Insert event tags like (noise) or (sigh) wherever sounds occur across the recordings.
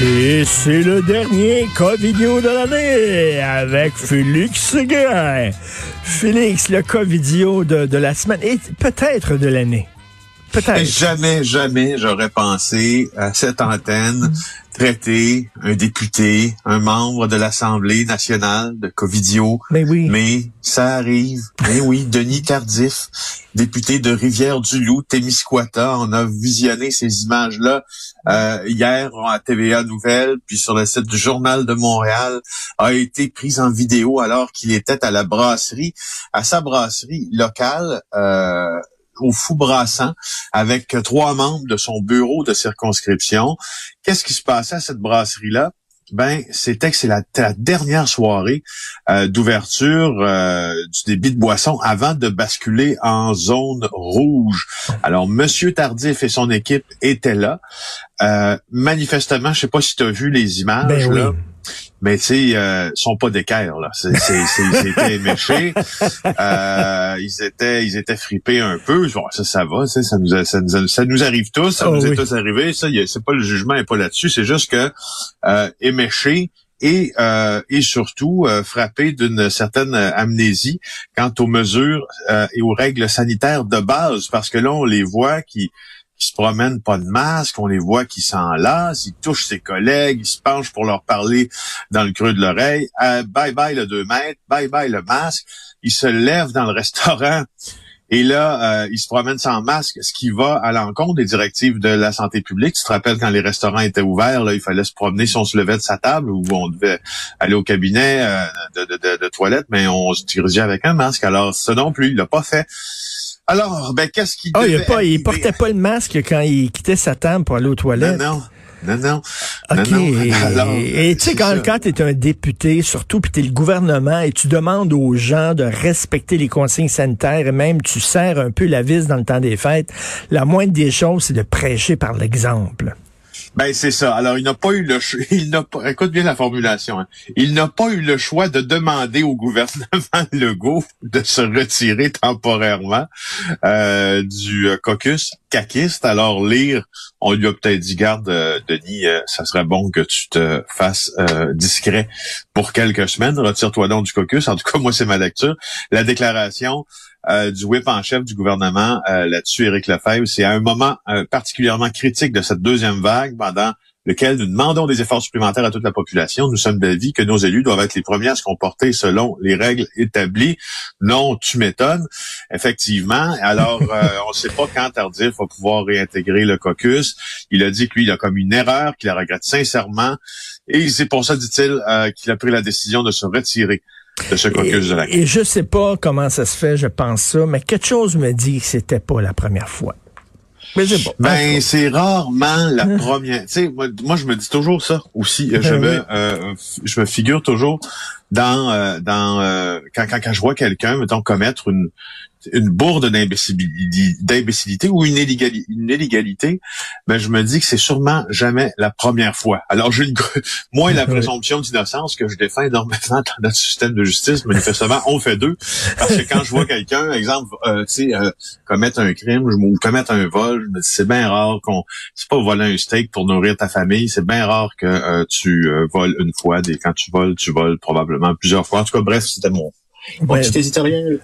Et c'est le dernier cas vidéo de l'année avec Félix Seguin. Félix, le cas vidéo de, de la semaine et peut-être de l'année. Peut-être. Jamais, jamais j'aurais pensé à cette antenne traiter un député, un membre de l'Assemblée nationale de Covidio. Mais oui. Mais ça arrive. Mais oui, Denis Tardif, député de Rivière-du-Loup, Témiscouata. On a visionné ces images-là euh, hier à TVA Nouvelle, puis sur le site du Journal de Montréal, a été prise en vidéo alors qu'il était à la brasserie, à sa brasserie locale. Euh, au Fou Brassant avec trois membres de son bureau de circonscription. Qu'est-ce qui se passait à cette brasserie-là? Ben, c'était que c'est la, dernière soirée euh, d'ouverture euh, du débit de boisson avant de basculer en zone rouge. Alors, Monsieur Tardif et son équipe étaient là. Euh, manifestement, je sais pas si tu as vu les images Ben oui. Mais tu sais, euh, sont pas d'équerre là. C'est, c'est, c'est- ils étaient (laughs) éméchés, euh, ils étaient, ils étaient fripés un peu. Ça, ça va, ça nous, a- ça nous, a- ça nous arrive tous, ça Oh nous est tous arrivé. Ça, c'est pas le jugement est pas là-dessus. C'est juste que euh, éméchés et euh, et surtout euh, frappés d'une certaine euh, amnésie quant aux mesures euh, et aux règles sanitaires de base, parce que là, on les voit qui se promènent pas de masque, on les voit qui s'enlacent, ils touchent ses collègues, ils se penchent pour leur parler dans le creux de l'oreille. Euh, bye bye le 2 mètres, bye bye le masque. Ils se lèvent dans le restaurant et là, euh, ils se promènent sans masque, ce qui va à l'encontre des directives de la santé publique. Tu te rappelles quand les restaurants étaient ouverts, là, il fallait se promener si on se levait de sa table ou on devait aller au cabinet euh, de, de, de, de toilette, mais on se dirigeait avec un masque. Alors, ça non plus, il l'a pas fait. Alors, ben, qu'est-ce qui Ah, il, a devait pas, il portait pas le masque quand il quittait sa table pour aller aux Non, toilettes. non. Non, non. OK. Non, non. (laughs) Alors, et tu sais, quand, ça. quand tu es un député, surtout, puis tu es le gouvernement, et tu demandes aux gens de respecter les consignes sanitaires, et même tu serres un peu la vis dans le temps des fêtes, la moindre des choses, c'est de prêcher par l'exemple. Ben c'est ça. Alors il n'a pas eu le choix. (laughs) Il n'a pas. Écoute bien la formulation. hein. Il n'a pas eu le choix de demander au gouvernement (laughs) Legault de se retirer temporairement euh, du euh, caucus caquiste. Alors lire, on lui a peut-être dit garde euh, Denis, euh, ça serait bon que tu te fasses euh, discret pour quelques semaines. Retire-toi donc du caucus. En tout cas (laughs) moi c'est ma lecture. La déclaration du whip en chef du gouvernement là-dessus, Éric Lefebvre. C'est à un moment particulièrement critique de cette deuxième vague pendant lequel nous demandons des efforts supplémentaires à toute la population. Nous sommes d'avis que nos élus doivent être les premiers à se comporter selon les règles établies. Non, tu m'étonnes. Effectivement. Alors, (laughs) euh, on ne sait pas quand Tardif va pouvoir réintégrer le caucus. Il a dit que lui, il a commis une erreur, qu'il la regrette sincèrement. Et c'est pour ça, dit-il, euh, qu'il a pris la décision de se retirer de ce caucus de la Et, et je sais pas comment ça se fait, je pense ça, mais quelque chose me dit que c'était pas la première fois. Mais je sais pas. Ben, c'est rarement la première. Tu sais, moi, moi, je me dis toujours ça aussi. Je Ben me, oui. euh, je me figure toujours dans, euh, dans euh, quand, quand, quand je vois quelqu'un, mettons, commettre une, une bourde d'imbécilité, ou une, illégali- une illégalité, ben je me dis que c'est sûrement jamais la première fois. Alors j'ai une gr- (laughs) moi la présomption d'innocence que je défends énormément dans notre système de justice, manifestement on fait deux parce que quand je vois quelqu'un, exemple, euh, tu sais, euh, commettre un crime ou commettre un vol, dis, c'est bien rare qu'on c'est pas voler un steak pour nourrir ta famille, c'est bien rare que euh, tu euh, voles une fois. Des quand tu voles, tu voles probablement plusieurs fois. En tout cas, bref, c'était mon Ouais. petit éditorial.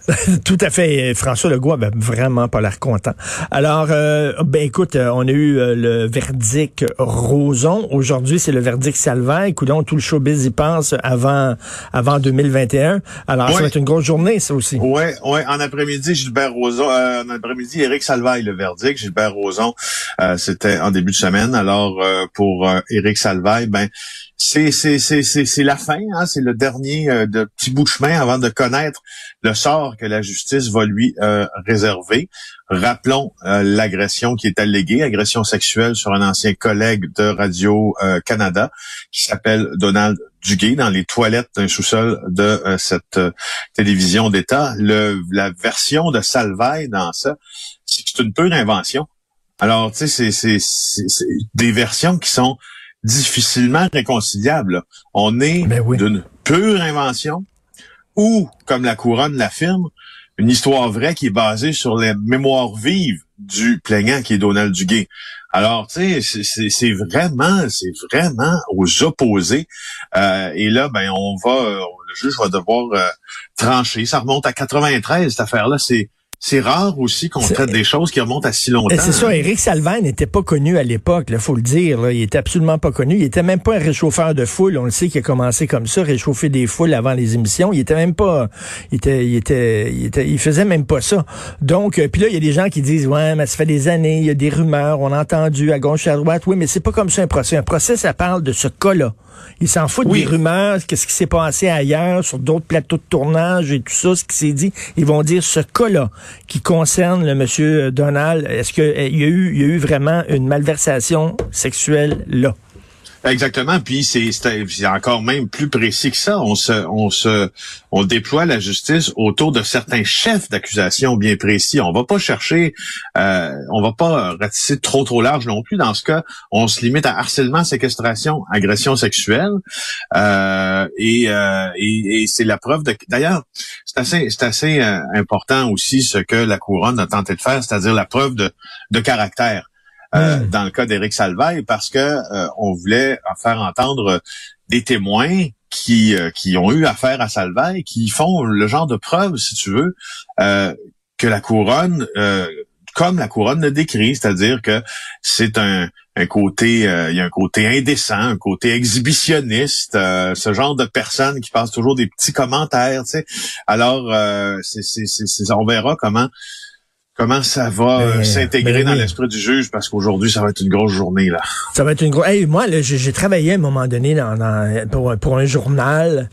Tout à fait. François Legault avait vraiment pas l'air content. Alors, euh, ben écoute, euh, on a eu euh, le verdict Roson. Aujourd'hui, c'est le verdict Salvaire. Coudon, tout le showbiz y passe avant avant 2021. Alors, ça va être une grosse journée, ça aussi. Ouais, ouais. En après-midi, Gilbert Rozon. euh, en après-midi, Éric Salvaille, le verdict. Gilbert Rozon, euh, c'était en début de semaine. Alors, euh, pour euh, Éric Salvaille, ben, c'est c'est c'est c'est la fin, hein, c'est le dernier euh, de petit bout de chemin avant de connaître le sort que la justice va lui euh, réserver. Rappelons euh, l'agression qui est alléguée, agression sexuelle sur un ancien collègue de Radio Canada qui s'appelle Donald Duguay dans les toilettes d'un sous-sol de cette télévision d'État. La version de Salvaille dans ça, c'est une pure invention. Alors, tu sais, c'est des versions qui sont difficilement réconciliable. On est ben d'une pure invention ou, comme la couronne l'affirme, une histoire vraie qui est basée sur les mémoires vives du plaignant qui est Donald Duguay. Alors, tu sais, c'est vraiment, c'est vraiment aux opposés. Euh, et là, ben, on va, euh, le juge va devoir euh, trancher. Ça remonte à 93, cette affaire-là. C'est c'est rare aussi qu'on traite des choses qui remontent à si longtemps. C'est ça, Éric Salvain n'était pas connu à l'époque, il faut le dire. Il était absolument pas connu. Il était même pas un réchauffeur de foule. On le sait qu'il a commencé comme ça, réchauffer des foules avant les émissions. Il était même pas, il était, il était, il, était, il faisait même pas ça. Donc, euh, puis là, il y a des gens qui disent, ouais, mais ça fait des années, il y a des rumeurs, on a entendu à gauche, à droite. Oui, mais c'est pas comme ça un procès. Un procès, ça parle de ce cas-là. Il s'en fout des rumeurs, qu'est-ce qui s'est passé ailleurs, sur d'autres plateaux de tournage et tout ça, ce qui s'est dit. Ils vont dire ce cas-là qui concerne le monsieur Donald. Est-ce qu'il eh, y a eu, y a eu vraiment une malversation sexuelle là? Exactement. Puis c'est encore même plus précis que ça. On se, on se, on déploie la justice autour de certains chefs d'accusation bien précis. On va pas chercher, euh, on va pas ratisser trop trop large non plus. Dans ce cas, on se limite à harcèlement, séquestration, agression sexuelle. Euh, et, euh, et, et c'est la preuve de. D'ailleurs, c'est assez, c'est assez euh, important aussi ce que la couronne a tenté de faire, c'est-à-dire la preuve de, de caractère. Euh, hmm. dans le cas d'Éric Salvaille parce que euh, on voulait faire entendre des témoins qui euh, qui ont eu affaire à Salvaille, qui font le genre de preuve, si tu veux, que la couronne comme la couronne le décrit, c'est-à-dire que c'est un, un côté, il y a un côté indécent, un côté exhibitionniste, ce genre de personnes qui passent toujours des petits commentaires, tu sais. Alors, c'est, c'est, c'est, on verra comment comment ça va euh, s'intégrer dans l'esprit du juge? Parce qu'aujourd'hui ça va être une grosse journée là. Ça va être une grosse. Hey, moi j'ai travaillé à un moment donné dans, pour, pour, un journal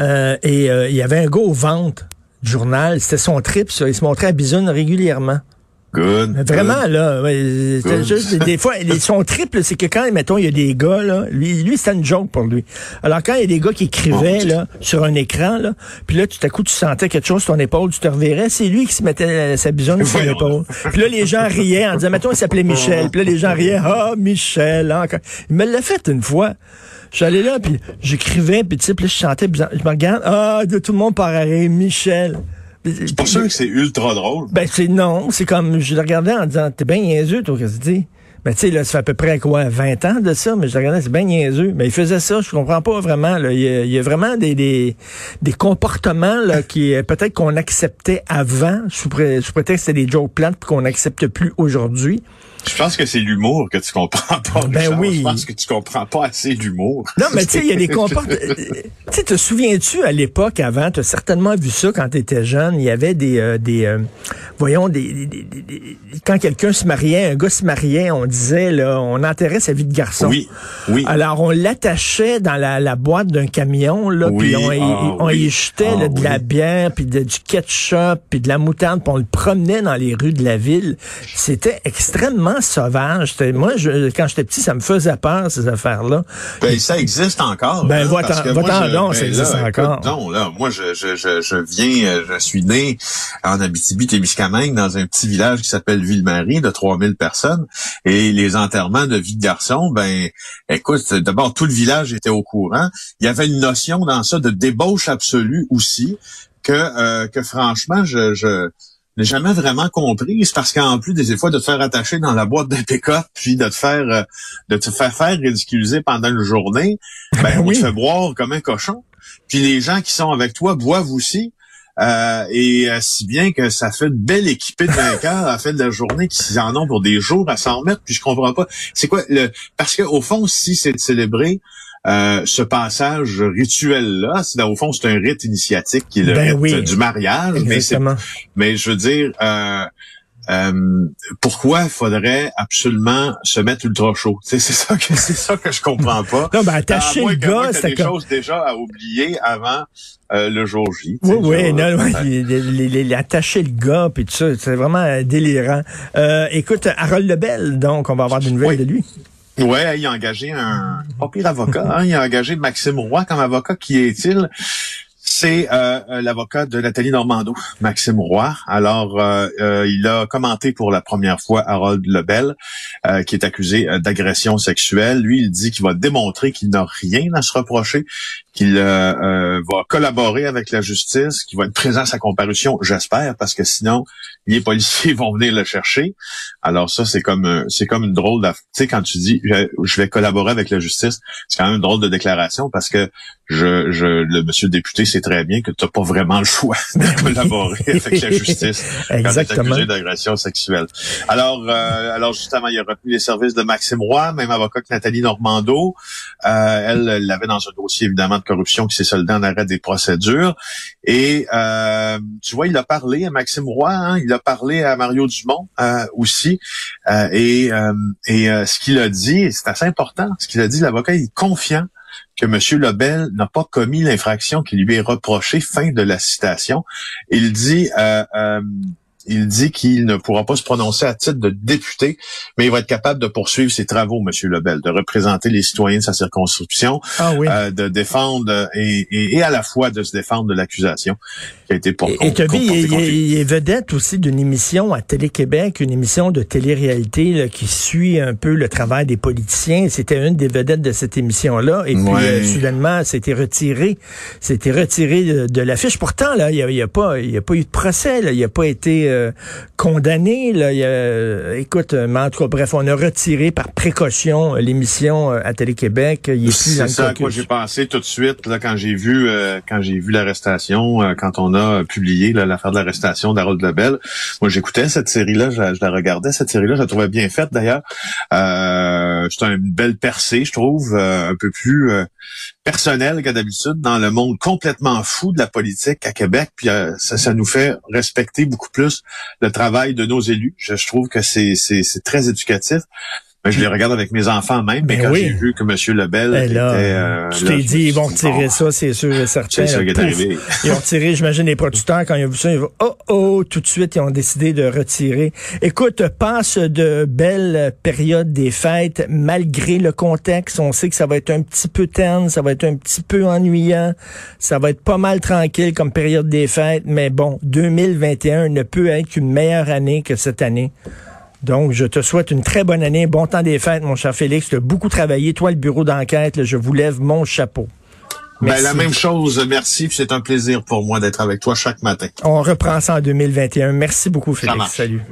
euh, et euh, il y avait un gars aux ventes du journal, c'était son trip ça, il se montrait à Bisoun régulièrement. Good. Vraiment, là, ouais, juste, des fois, son triple, c'est que quand, mettons, il y a des gars, là, lui, lui c'était une joke pour lui. Alors, quand il y a des gars qui écrivaient, là, sur un écran, là, puis là, tout à coup, tu sentais quelque chose sur ton épaule, tu te reverrais, c'est lui qui se mettait sa bisonne sur l'épaule. Puis là, les gens riaient en disant, mettons, il s'appelait Michel. Puis là, les gens riaient, ah, Michel, encore. Il me l'a fait une fois. J'allais là, puis j'écrivais, puis tu sais, puis là, je chantais, je me regarde, ah, de tout le monde par Michel. C'est pour ça que c'est ultra drôle. Ben, c'est non. C'est comme, je le regardais en disant, t'es bien niaiseux, toi, qu'est-ce que tu dis? Ben, tu sais, là, ça fait à peu près quoi, 20 ans de ça, mais je le regardais, c'est bien niaiseux. Mais il faisait ça, je comprends pas vraiment. Là. Il, y a, vraiment des, des, des comportements là, qui peut-être qu'on acceptait avant, sous, pré, sous prétexte que c'était des jokes plates, puis qu'on n'accepte plus aujourd'hui. Je pense que c'est l'humour que tu comprends pas. Ben oui. Je pense que tu comprends pas assez l'humour. Non, mais tu sais, il y a des (laughs) comportements. tu sais, te souviens-tu à l'époque avant, tu as certainement vu ça quand tu étais jeune, il y avait des, euh, des euh, voyons, des, des, des quand quelqu'un se mariait, un gars se mariait, on disait là, on enterrait sa vie de garçon. Oui, oui. Alors on l'attachait dans la, la boîte d'un camion là, puis on, ah, on y jetait ah, de la bière, puis du ketchup, puis de la moutarde, puis on le promenait dans les rues de la ville. C'était extrêmement sauvage. Moi, je, quand j'étais petit, ça me faisait peur, ces affaires-là. Ben, ça existe encore. Ben, va-t'en ça ben, existe encore. Non, là, moi, je, je, je, je, viens, euh, je suis né en Abitibi-Témiscamingue dans un petit village qui s'appelle Ville-Marie de 3000 personnes. Et les enterrements de vie de garçon, ben, écoute, d'abord, tout le village était au courant. Il y avait une notion dans ça de débauche absolue aussi que, euh, que franchement, je, je jamais vraiment compris. C'est parce qu'en plus des fois de te faire attacher dans la boîte d'un pick puis de te faire euh, de te faire faire ridiculiser pendant une journée, (laughs) ben on te fait boire comme un cochon. Puis les gens qui sont avec toi boivent aussi. Euh, et euh, si bien que ça fait une belle équipée de vainqueurs à la fin de la journée qui en ont pour des jours à s'en mettre. Puis je comprends pas. C'est quoi le parce que au fond, si c'est de célébrer euh, ce passage rituel-là, c'est au fond, c'est un rite initiatique qui est le ben rite du mariage. Mais, mais je veux dire, euh, euh, pourquoi il faudrait absolument se mettre ultra chaud? c'est ça que c'est ça que je comprends pas. Non, ben attacher le gars, c'est des choses déjà à oublier avant euh, le jour J. Oui, oui, non, ouais, attacher le gars puis tout ça, c'est vraiment délirant. Euh, écoute, Harold Lebel, donc, on va avoir des nouvelles de lui. Ouais, il a engagé un pas pire avocat. Hein, il a engagé Maxime Roy comme avocat. Qui est-il? C'est euh, euh, l'avocat de Nathalie Normando, Maxime Roy. Alors, euh, il a commenté pour la première fois Harold Lebel, qui est accusé d'agression sexuelle. Lui, il dit qu'il va démontrer qu'il n'a rien à se reprocher, qu'il va collaborer avec la justice, qu'il va être présent à sa comparution, j'espère, parce que sinon, les policiers (laughs) vont venir le chercher. Alors ça, c'est comme c'est comme une drôle de... Tu sais, quand tu dis je vais collaborer avec la justice, c'est quand même une drôle de déclaration parce que je, je le monsieur le député sait très bien que tu n'as pas vraiment le choix (laughs) de collaborer avec la justice Exactement. quand tu accusé d'agression sexuelle. Alors, euh, alors justement, il a retenu les services de Maxime Roy, même avocat que Nathalie Normando. Euh, elle l'avait dans un dossier évidemment de corruption qui s'est soldé en arrêt des procédures. Et euh, tu vois, il a parlé à Maxime Roy, hein, il a parlé à Mario Dumont euh, aussi. Euh, et et ce qu'il a dit, c'est assez important. Ce qu'il a dit, l'avocat, il est confiant que M. Lebel n'a pas commis l'infraction qui lui est reprochée. Fin de la citation. Il dit euh, euh, il dit qu'il ne pourra pas se prononcer à titre de député, mais il va être capable de poursuivre ses travaux, M. Lebel, de représenter les citoyens de sa circonscription, ah euh, de défendre et, et, à la fois de se défendre de l'accusation qui a été pour. Et, il, il, est vedette aussi d'une émission à Télé-Québec, une émission de télé-réalité qui suit un peu le travail des politiciens. C'était une des vedettes de cette émission-là, et puis euh, soudainement, c'était retiré, c'était retiré de, l'affiche. Pourtant, là, il n'y a, a, pas, il y a pas eu de procès, là, il n'a pas été euh, condamné. Là. Il a, écoute, euh, mais en tout cas, bref, on a retiré par précaution euh, l'émission à Télé-Québec. C'est ça à quoi j'ai pensé tout de suite là, quand j'ai vu quand j'ai vu l'arrestation, quand on a publié l'affaire de l'arrestation d'Harold Lebel. Moi, j'écoutais cette série-là, je, la regardais, cette série-là, je la trouvais bien faite d'ailleurs. Euh, c'est une belle percée, je trouve, un peu plus personnel que d'habitude dans le monde complètement fou de la politique à Québec. Puis euh, ça, nous fait respecter beaucoup plus le travail de nos élus. Je trouve que c'est très éducatif. Ben, je les regarde avec mes enfants même, mais ben quand j'ai vu que M. Lebel ben était... Euh, tu t'es dit, ils vont retirer ça, c'est sûr et certain. C'est ça qui est arrivé. Ils ont retiré, j'imagine, les producteurs, quand ils ont vu ça, ils vont, oh, oh, tout de suite, ils ont décidé de retirer. Écoute, passe de belles périodes des fêtes, malgré le contexte. On sait que ça va être un petit peu terne, ça va être un petit peu ennuyant, ça va être pas mal tranquille comme période des fêtes, mais bon, 2021 ne peut être qu'une meilleure année que cette année. Donc, je te souhaite une très bonne année, bon temps des fêtes, mon cher Félix. Tu as beaucoup travaillé. Toi, le bureau d'enquête, je vous lève mon chapeau. Ben, la même chose, merci. C'est un plaisir pour moi d'être avec toi chaque matin. On reprend ça en 2021. Merci beaucoup, Félix. Salut.